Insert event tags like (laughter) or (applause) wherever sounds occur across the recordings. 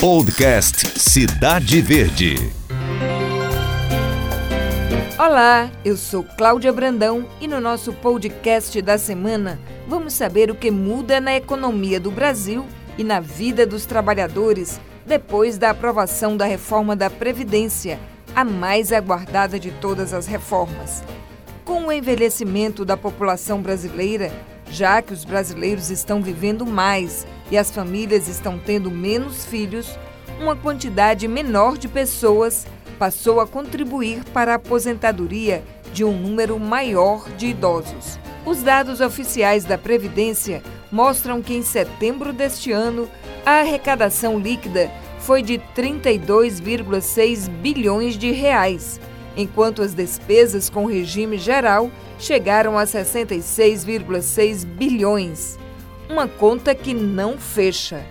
Podcast Cidade Verde. Olá, eu sou Cláudia Brandão e no nosso podcast da semana vamos saber o que muda na economia do Brasil e na vida dos trabalhadores depois da aprovação da reforma da Previdência, a mais aguardada de todas as reformas. Com o envelhecimento da população brasileira, já que os brasileiros estão vivendo mais e as famílias estão tendo menos filhos, uma quantidade menor de pessoas passou a contribuir para a aposentadoria de um número maior de idosos. Os dados oficiais da Previdência mostram que em setembro deste ano a arrecadação líquida foi de 32,6 bilhões de reais, enquanto as despesas com regime geral chegaram a 66,6 bilhões. Uma conta que não fecha.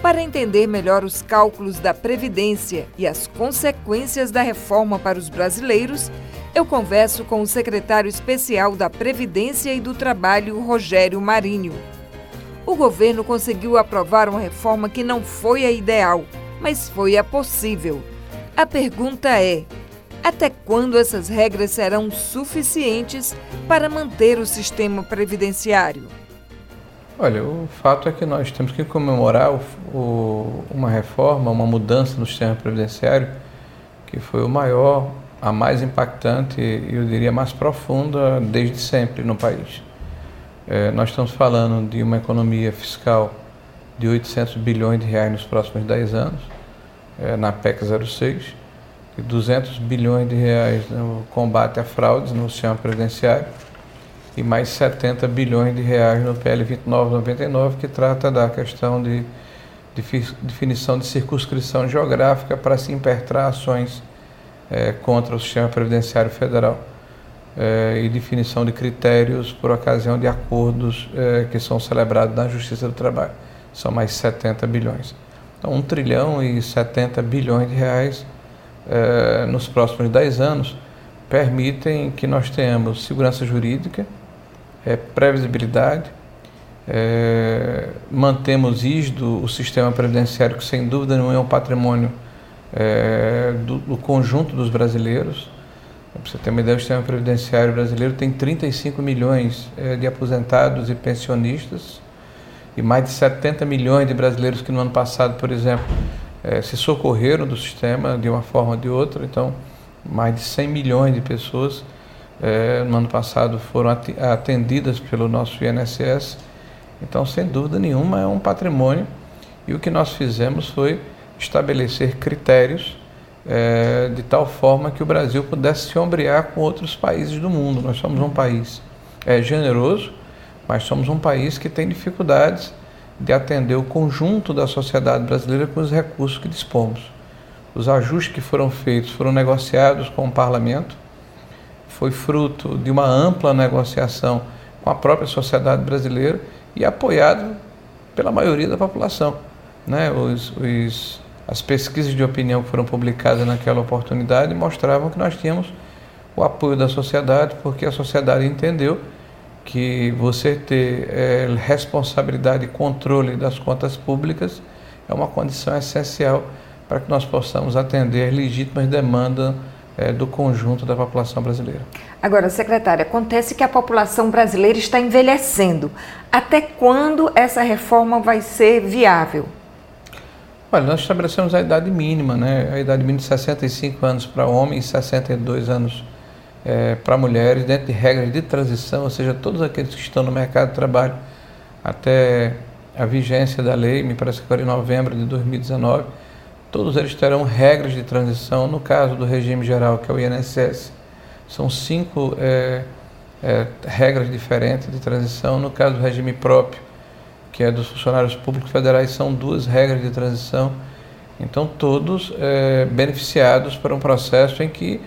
Para entender melhor os cálculos da Previdência e as consequências da reforma para os brasileiros, eu converso com o secretário especial da Previdência e do Trabalho, Rogério Marinho. O governo conseguiu aprovar uma reforma que não foi a ideal, mas foi a possível. A pergunta é: até quando essas regras serão suficientes para manter o sistema previdenciário? Olha, o fato é que nós temos que comemorar o, o, uma reforma, uma mudança no sistema previdenciário que foi o maior, a mais impactante e eu diria mais profunda desde sempre no país. É, nós estamos falando de uma economia fiscal de 800 bilhões de reais nos próximos 10 anos, é, na PEC 06 e 200 bilhões de reais no combate a fraudes no sistema previdenciário e mais 70 bilhões de reais no PL 2999, que trata da questão de, de definição de circunscrição geográfica para se impertrar ações é, contra o sistema previdenciário federal é, e definição de critérios por ocasião de acordos é, que são celebrados na Justiça do Trabalho. São mais 70 bilhões. Então, 1 trilhão e 70 bilhões de reais eh, nos próximos 10 anos permitem que nós tenhamos segurança jurídica, eh, previsibilidade, eh, mantemos rígido o sistema previdenciário, que sem dúvida não é um patrimônio do, do, conjunto dos brasileiros. Para você ter uma ideia, o sistema previdenciário brasileiro tem 35 milhões de aposentados e pensionistas e mais de 70 milhões de brasileiros que no ano passado, por exemplo, é, se socorreram do sistema de uma forma ou de outra. Então, mais de 100 milhões de pessoas é, no ano passado foram atendidas pelo nosso INSS. Então, sem dúvida nenhuma, é um patrimônio. E o que nós fizemos foi estabelecer critérios é, de tal forma que o Brasil pudesse se ombrear com outros países do mundo. Nós somos um país é, generoso, mas somos um país que tem dificuldades de atender o conjunto da sociedade brasileira com os recursos que dispomos. Os ajustes que foram feitos foram negociados com o parlamento, foi fruto de uma ampla negociação com a própria sociedade brasileira e apoiado pela maioria da população. Né? Os, os, as pesquisas de opinião que foram publicadas naquela oportunidade mostravam que nós tínhamos o apoio da sociedade, porque a sociedade entendeu que você ter é, responsabilidade e controle das contas públicas é uma condição essencial para que nós possamos atender as legítimas demandas é, do conjunto da população brasileira. Agora, secretária, acontece que a população brasileira está envelhecendo. Até quando essa reforma vai ser viável? Olha, nós estabelecemos a idade mínima, né? A idade mínima de 65 anos para homens e 62 anos é, para mulheres dentro de regras de transição, ou seja, todos aqueles que estão no mercado de trabalho até a vigência da lei, me parece que agora em novembro de 2019, todos eles terão regras de transição. No caso do regime geral, que é o INSS, são cinco é, é, regras diferentes de transição. No caso do regime próprio, que é dos funcionários públicos federais, são duas regras de transição. Então, todos é, beneficiados por um processo em que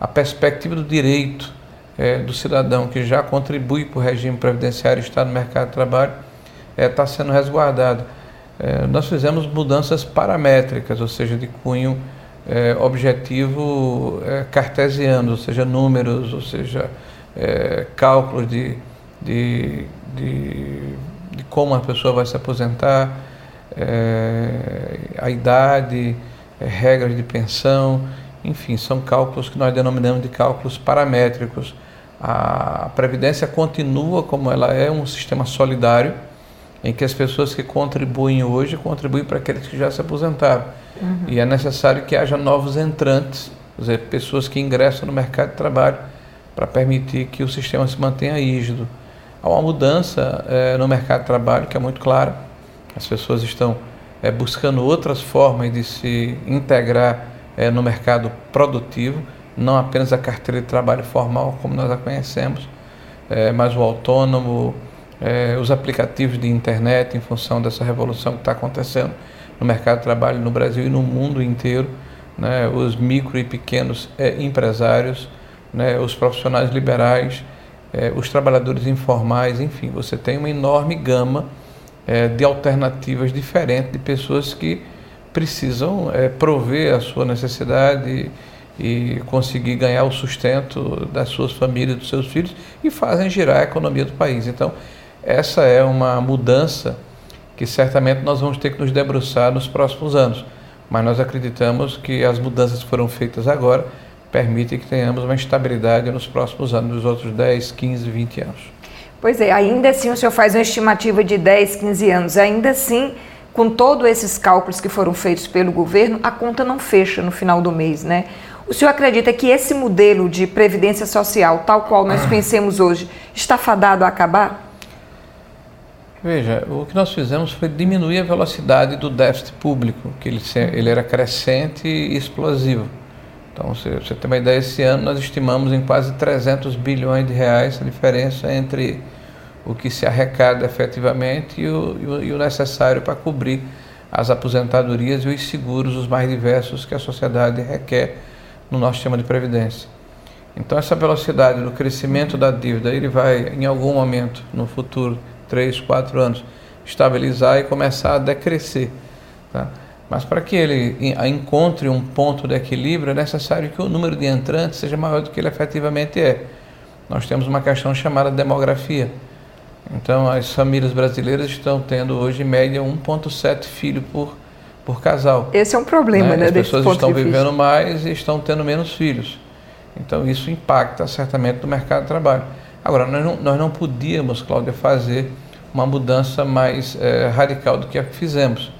a perspectiva do direito é, do cidadão que já contribui para o regime previdenciário e está no mercado de trabalho está é, sendo resguardada. É, nós fizemos mudanças paramétricas, ou seja, de cunho é, objetivo é, cartesiano, ou seja, números, ou seja, é, cálculos de, de, de, de, como a pessoa vai se aposentar, a idade, regras de pensão, enfim, são cálculos que nós denominamos de cálculos paramétricos. A Previdência continua como ela é, um sistema solidário, em que as pessoas que contribuem hoje contribuem para aqueles que já se aposentaram. Uhum. E é necessário que haja novos entrantes, quer dizer, pessoas que ingressam no mercado de trabalho para permitir que o sistema se mantenha rígido. Há uma mudança é, no mercado de trabalho que é muito clara. As pessoas estão é, buscando outras formas de se integrar é, no mercado produtivo, não apenas a carteira de trabalho formal como nós a conhecemos, é, mas o autônomo, é, os aplicativos de internet em função dessa revolução que está acontecendo no mercado de trabalho no Brasil e no mundo inteiro, né, os micro e pequenos é, empresários, né, os profissionais liberais, é, os trabalhadores informais, enfim, você tem uma enorme gama é, de alternativas diferentes de pessoas que precisam é, prover a sua necessidade e conseguir ganhar o sustento das suas famílias, dos seus filhos e fazem girar a economia do país. Então, essa é uma mudança que certamente nós vamos ter que nos debruçar nos próximos anos. Mas nós acreditamos que as mudanças que foram feitas agora permitem que tenhamos uma estabilidade nos próximos anos, nos outros 10, 15, 20 anos. Pois é, ainda assim o senhor faz uma estimativa de 10, 15 anos, ainda assim com todos esses cálculos que foram feitos pelo governo, a conta não fecha no final do mês, né? O senhor acredita que esse modelo de previdência social, tal qual nós (clears throat) conhecemos hoje, está fadado a acabar? Veja, o que nós fizemos foi diminuir a velocidade do déficit público, que ele, ele era crescente e explosivo. Então, se você tem uma ideia, esse ano nós estimamos em quase 300 bilhões de reais a diferença entre o que se arrecada efetivamente e o, e o, necessário para cobrir as aposentadorias e os seguros, os mais diversos que a sociedade requer no nosso sistema de previdência. Então essa velocidade do crescimento da dívida, ele vai em algum momento no futuro, três, quatro anos, estabilizar e começar a decrescer. Tá? Mas para que ele encontre um ponto de equilíbrio, é necessário que o número de entrantes seja maior do que ele efetivamente é. Nós temos uma questão chamada demografia. Então, as famílias brasileiras estão tendo hoje, em média, 1,7 filhos por, por casal. Esse é um problema, né? né as pessoas estão vivendo mais e estão tendo menos filhos. Então, isso impacta certamente no mercado de trabalho. Agora, nós não, nós não podíamos, Cláudia, fazer uma mudança mais é, radical do que a que fizemos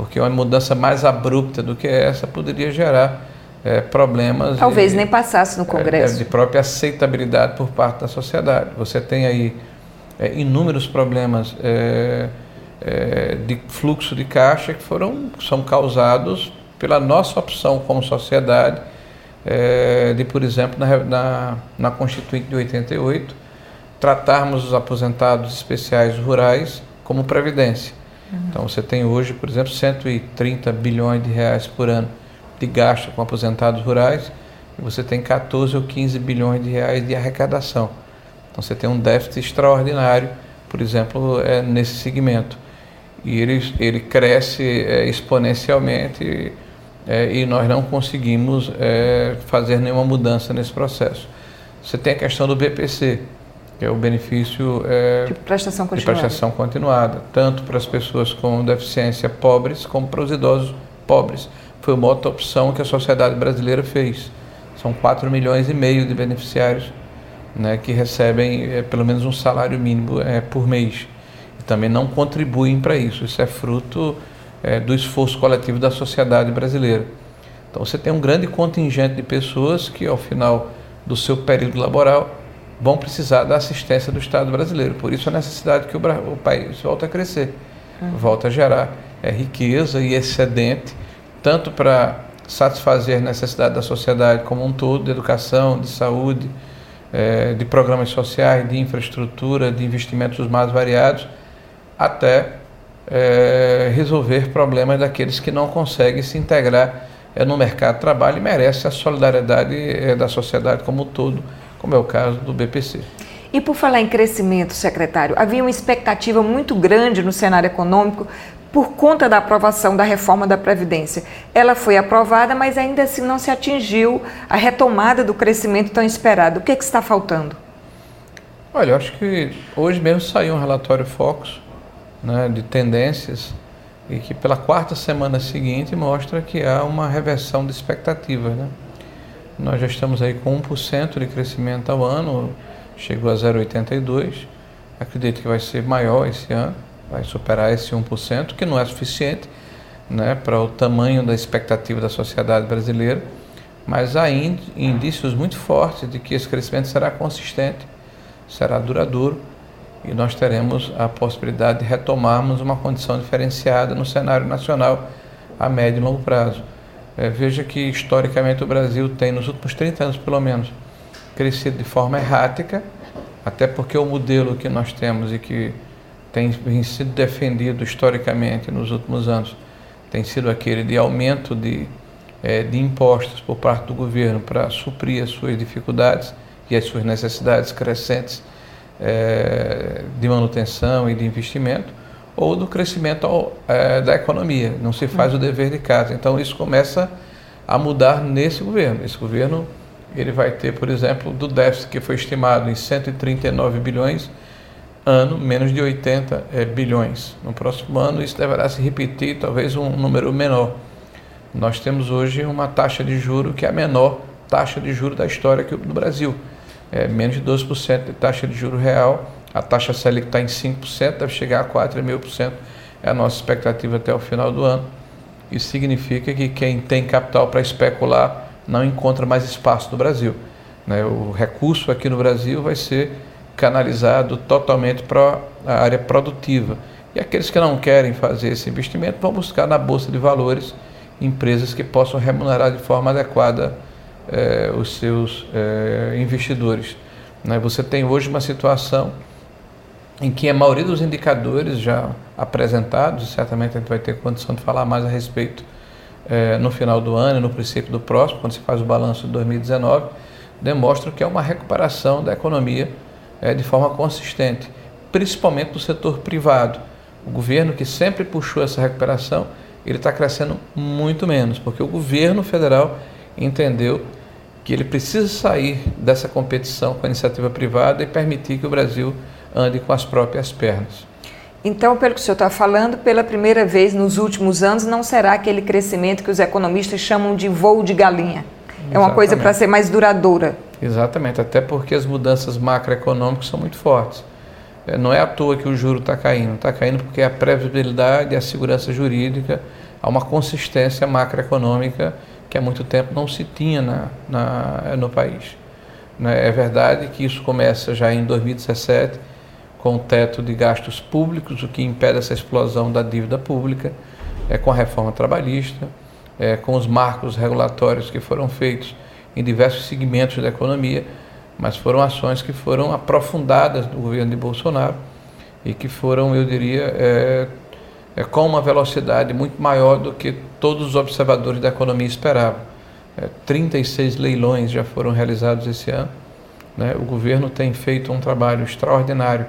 porque uma mudança mais abrupta do que essa poderia gerar é, problemas. Talvez nem passasse no Congresso. É, de própria aceitabilidade por parte da sociedade. Você tem aí é, inúmeros problemas de fluxo de caixa que foram, são causados pela nossa opção como sociedade de, por exemplo, na, na, na Constituinte de 88, tratarmos os aposentados especiais rurais como previdência. Então você tem hoje, por exemplo, 130 bilhões de reais por ano de gasto com aposentados rurais e você tem 14 ou 15 bilhões de reais de arrecadação. Então você tem um déficit extraordinário, por exemplo, é, nesse segmento. E ele, ele cresce é, exponencialmente é, e nós não conseguimos é, fazer nenhuma mudança nesse processo. Você tem a questão do BPC, que é o benefício é, de, prestação continuada. de prestação continuada, tanto para as pessoas com deficiência pobres como para os idosos pobres. Foi uma outra opção que a sociedade brasileira fez. São 4 milhões e meio de beneficiários né, que recebem é, pelo menos um salário mínimo é, por mês. E também não contribuem para isso. Isso é fruto é, do esforço coletivo da sociedade brasileira. Então você tem um grande contingente de pessoas que, ao final do seu período laboral, vão precisar da assistência do Estado brasileiro. Por isso a necessidade que o, o país volte a crescer, uhum. volte a gerar é, riqueza e excedente, tanto para satisfazer a necessidade da sociedade como um todo, de educação, de saúde, é, de programas sociais, de infraestrutura, de investimentos mais variados, até é, resolver problemas daqueles que não conseguem se integrar é, no mercado de trabalho e merece a solidariedade é, da sociedade como um todo como é o caso do BPC. E por falar em crescimento, secretário, havia uma expectativa muito grande no cenário econômico por conta da aprovação da reforma da Previdência. Ela foi aprovada, mas ainda assim não se atingiu a retomada do crescimento tão esperado. O que, é que está faltando? Olha, eu acho que hoje mesmo saiu um relatório Focus né, de tendências e que pela quarta semana seguinte mostra que há uma reversão de expectativas. Né? Nós já estamos aí com 1% de crescimento ao ano, chegou a 0,82%. Acredito que vai ser maior esse ano, vai superar esse 1%, que não é suficiente né, para o tamanho da expectativa da sociedade brasileira, mas há indícios muito fortes de que esse crescimento será consistente, será duradouro e nós teremos a possibilidade de retomarmos uma condição diferenciada no cenário nacional a médio e longo prazo. É, veja que historicamente o Brasil tem, nos últimos 30 anos pelo menos, crescido de forma errática, até porque o modelo que nós temos e que tem sido defendido historicamente nos últimos anos tem sido aquele de aumento de, é, de impostos por parte do governo para suprir as suas dificuldades e as suas necessidades crescentes é, de manutenção e de investimento, ou do crescimento é, da economia. Não se faz o dever de casa. Então isso começa a mudar nesse governo. Esse governo ele vai ter, por exemplo, do déficit que foi estimado em 139 bilhões, ano menos de 80 é, bilhões. No próximo ano isso deverá se repetir, talvez um número menor. Nós temos hoje uma taxa de juro que é a menor taxa de juro da história do Brasil é, menos de 12% de taxa de juro real. A taxa Selic está em 5%, deve chegar a 4,5%. É a nossa expectativa até o final do ano. Isso significa que quem tem capital para especular não encontra mais espaço no Brasil. Né? O recurso aqui no Brasil vai ser canalizado totalmente para a área produtiva. E aqueles que não querem fazer esse investimento vão buscar na Bolsa de Valores empresas que possam remunerar de forma adequada eh, os seus eh, investidores. Né? Você tem hoje uma situação em que a maioria dos indicadores já apresentados, certamente a gente vai ter condição de falar mais a respeito eh, no final do ano e no princípio do próximo, quando se faz o balanço de 2019, demonstram que é uma recuperação da economia de forma consistente, principalmente do setor privado. O governo que sempre puxou essa recuperação, ele está crescendo muito menos, porque o governo federal entendeu que ele precisa sair dessa competição com a iniciativa privada e permitir que o Brasil ande com as próprias pernas. Então, pelo que o senhor está falando, pela primeira vez nos últimos anos, não será aquele crescimento que os economistas chamam de voo de galinha. É uma coisa para ser mais duradoura. Exatamente, até porque as mudanças macroeconômicas são muito fortes. É, não é à toa que o juro está caindo, está caindo porque a previsibilidade, a segurança jurídica, há uma consistência macroeconômica que há muito tempo não se tinha na, na, no país. Né? É verdade que isso começa já em 2017 com o teto de gastos públicos, o que impede essa explosão da dívida pública, é com a reforma trabalhista, é, com os marcos regulatórios que foram feitos em diversos segmentos da economia, mas foram ações que foram aprofundadas do governo de Bolsonaro e que foram, eu diria, é, é, com uma velocidade muito maior do que todos os observadores da economia esperavam. É, 36 leilões já foram realizados esse ano. Né? O governo tem feito um trabalho extraordinário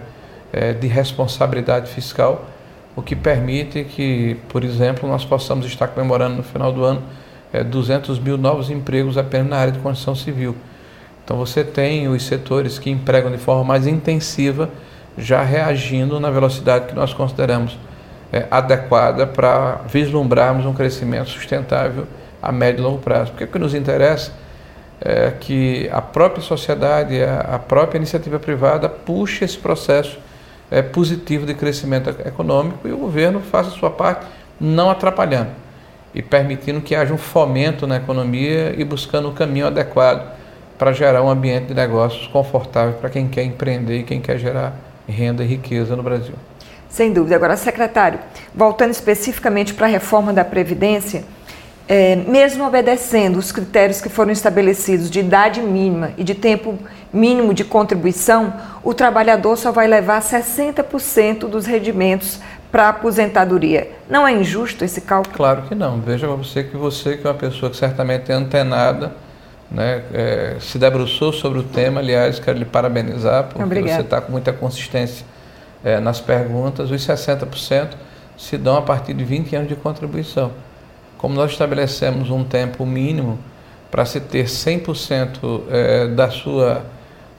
é, de responsabilidade fiscal, o que permite que, por exemplo, nós possamos estar comemorando no final do ano é, 200 mil novos empregos apenas na área de construção civil. Então você tem os setores que empregam de forma mais intensiva já reagindo na velocidade que nós consideramos é, adequada para vislumbrarmos um crescimento sustentável a médio e longo prazo. Porque o que nos interessa é que a própria sociedade, a, própria iniciativa privada puxe esse processo é, positivo de crescimento econômico e o governo faça a sua parte, não atrapalhando e permitindo que haja um fomento na economia e buscando o caminho adequado para gerar um ambiente de negócios confortável para quem quer empreender e quem quer gerar renda e riqueza no Brasil. Sem dúvida. Agora, secretário, voltando especificamente para a reforma da Previdência, é, mesmo obedecendo os critérios que foram estabelecidos de idade mínima e de tempo mínimo de contribuição, o trabalhador só vai levar 60% dos rendimentos para a aposentadoria. Não é injusto esse cálculo? Claro que não. Veja você que você, que é uma pessoa que certamente é antenada, né, é, se debruçou sobre o tema, aliás, quero lhe parabenizar, porque Obrigada. você está com muita consistência é, nas perguntas, os 60% se dão a partir de 20 anos de contribuição. Como nós estabelecemos um tempo mínimo para se ter 100% é, da sua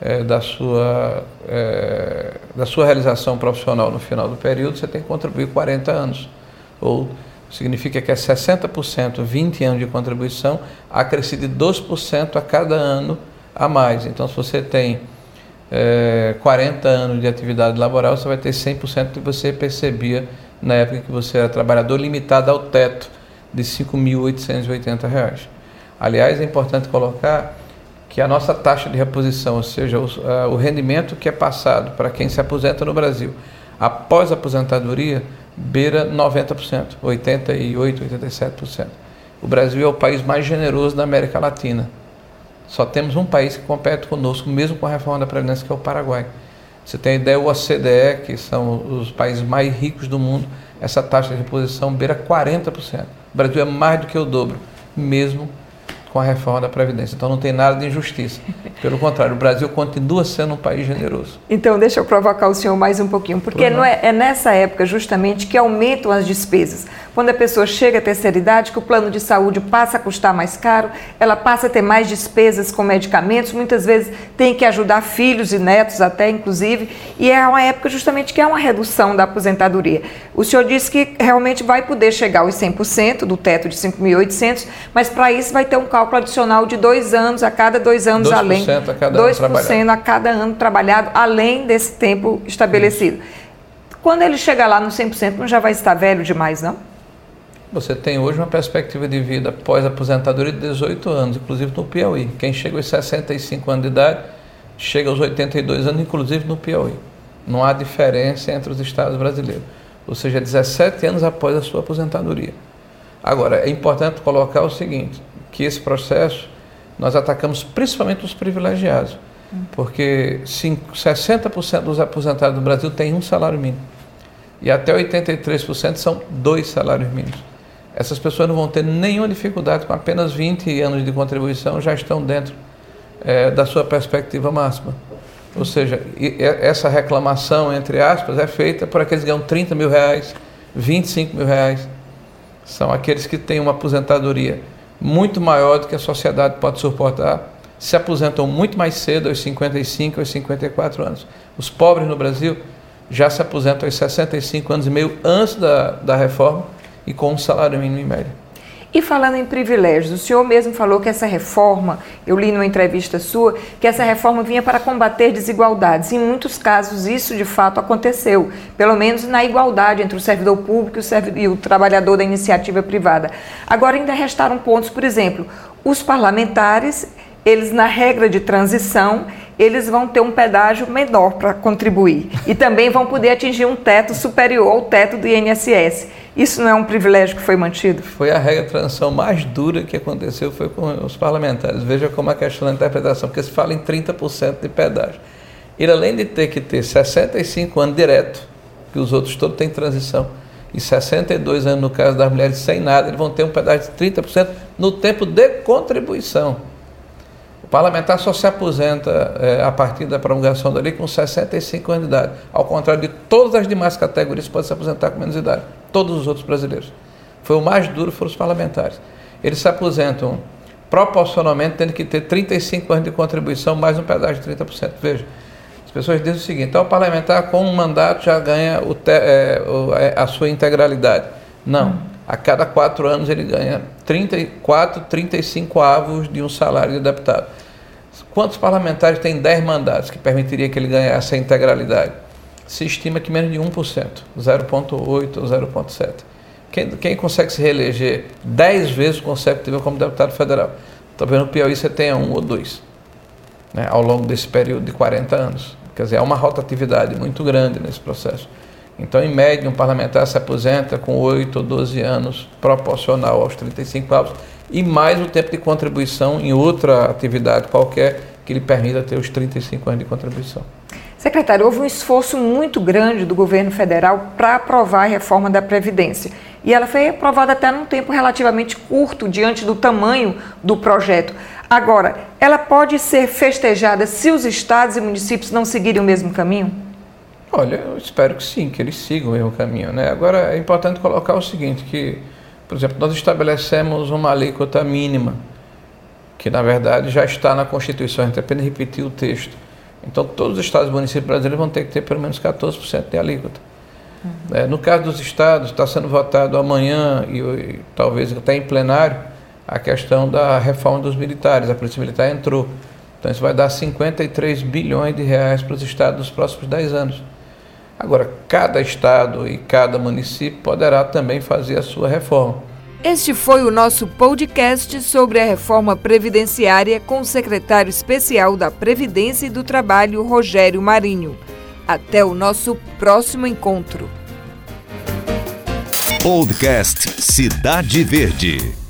é, da sua é, da sua realização profissional no final do período, você tem que contribuir 40 anos. ou significa que é 60%, 20 anos de contribuição, acrescido de 2% a cada ano a mais. Então, se você tem é, 40 anos de atividade laboral, você vai ter 100% do que você percebia na época que você era trabalhador, limitado ao teto de R$ 5.880. Aliás, é importante colocar que a nossa taxa de reposição, ou seja, o, o rendimento que é passado para quem se aposenta no Brasil após a aposentadoria, beira 90%, 88%, 87%. O Brasil é o país mais generoso da América Latina. Só temos um país que compete conosco, mesmo com a reforma da Previdência, que é o Paraguai. Você tem ideia, o OCDE, que são os países mais ricos do mundo, essa taxa de reposição beira 40%. O Brasil é mais do que o dobro, mesmo com a reforma da Previdência. Então não tem nada de injustiça. Pelo contrário, o Brasil continua sendo um país generoso. Então deixa eu provocar o senhor mais um pouquinho, porque não é, é nessa época justamente que aumentam as despesas. Quando a pessoa chega à terceira idade, que o plano de saúde passa a custar mais caro, ela passa a ter mais despesas com medicamentos, muitas vezes tem que ajudar filhos e netos até, inclusive, e é uma época justamente que é uma redução da aposentadoria. O senhor disse que realmente vai poder chegar aos 100% do teto de 5.800, mas para isso vai ter um cálculo cálculo adicional de dois anos a cada dois anos 2% além. A cada 2% ano trabalhado. a cada ano trabalhado, além desse tempo estabelecido. Isso. Quando ele chegar lá no 100%, não já vai estar velho demais, não? Você tem hoje uma perspectiva de vida pós-aposentadoria de 18 anos, inclusive no Piauí. Quem chega aos 65 anos de idade, chega aos 82 anos, inclusive no Piauí. Não há diferença entre os estados brasileiros. Ou seja, 17 anos após a sua aposentadoria. Agora, é importante colocar o seguinte: que esse processo nós atacamos principalmente os privilegiados, porque 60% dos aposentados do Brasil têm um salário mínimo e até 83% são dois salários mínimos. Essas pessoas não vão ter nenhuma dificuldade com apenas 20 anos de contribuição, já estão dentro é, da sua perspectiva máxima. Ou seja, essa reclamação, entre aspas, é feita por aqueles que ganham 30 mil reais, 25 mil reais. São aqueles que têm uma aposentadoria muito maior do que a sociedade pode suportar, se aposentam muito mais cedo, aos 55, aos 54 anos. Os pobres no Brasil já se aposentam aos 65 anos e meio antes da, da reforma e com um salário mínimo em média. E falando em privilégios, o senhor mesmo falou que essa reforma, eu li numa entrevista sua, que essa reforma vinha para combater desigualdades. Em muitos casos, isso de fato aconteceu, pelo menos na igualdade entre o servidor público e o trabalhador da iniciativa privada. Agora, ainda restaram pontos, por exemplo, os parlamentares, eles na regra de transição, eles vão ter um pedágio menor para contribuir e também vão poder atingir um teto superior ao teto do INSS. Isso não é um privilégio que foi mantido? Foi a regra de transição mais dura que aconteceu, foi com os parlamentares. Veja como a questão da interpretação, porque se fala em 30% de pedágio. Ele, além de ter que ter 65 anos direto, que os outros todos têm transição, e 62 anos no caso das mulheres sem nada, eles vão ter um pedágio de 30% no tempo de contribuição. Parlamentar só se aposenta é, a partir da promulgação da lei com 65 anos de idade, ao contrário de todas as demais categorias que podem se aposentar com menos idade todos os outros brasileiros. Foi o mais duro, foram os parlamentares. Eles se aposentam proporcionalmente tendo que ter 35 anos de contribuição mais um pedágio de 30%. Veja, as pessoas dizem o seguinte, então o parlamentar com um mandato já ganha o te, é, a sua integralidade. Não, a cada quatro anos ele ganha 34, 35 avos de um salário de deputado. Quantos parlamentares têm 10 mandatos que permitiria que ele ganhasse a integralidade? se estima que menos de 1%, 0,8% ou 0,7%. Quem, quem consegue se reeleger 10 vezes consecutiva como deputado federal? Talvez no Piauí você tenha um ou dois, né, ao longo desse período de 40 anos. Quer dizer, há uma rotatividade muito grande nesse processo. Então, em média, um parlamentar se aposenta com 8 ou 12 anos, proporcional aos 35 anos, e mais o tempo de contribuição em outra atividade qualquer que lhe permita ter os 35 anos de contribuição. Secretário, houve um esforço muito grande do governo federal para aprovar a reforma da Previdência. E ela foi aprovada até num tempo relativamente curto, diante do tamanho do projeto. Agora, ela pode ser festejada se os estados e municípios não seguirem o mesmo caminho? Olha, eu espero que sim, que eles sigam o mesmo caminho. Né? Agora, é importante colocar o seguinte, que, por exemplo, nós estabelecemos uma alíquota mínima, que na verdade já está na Constituição, a gente apenas repetir o texto então, todos os estados e municípios brasileiros vão ter que ter pelo menos 14% de alíquota. Uhum. É, no caso dos estados, está sendo votado amanhã e, e talvez até em plenário a questão da reforma dos militares. A Polícia Militar entrou. Então isso vai dar 53 bilhões de reais para os estados nos próximos 10 anos. Agora, cada estado e cada município poderá também fazer a sua reforma. Este foi o nosso podcast sobre a reforma previdenciária com o secretário especial da Previdência e do Trabalho, Rogério Marinho. Até o nosso próximo encontro. Podcast Cidade Verde.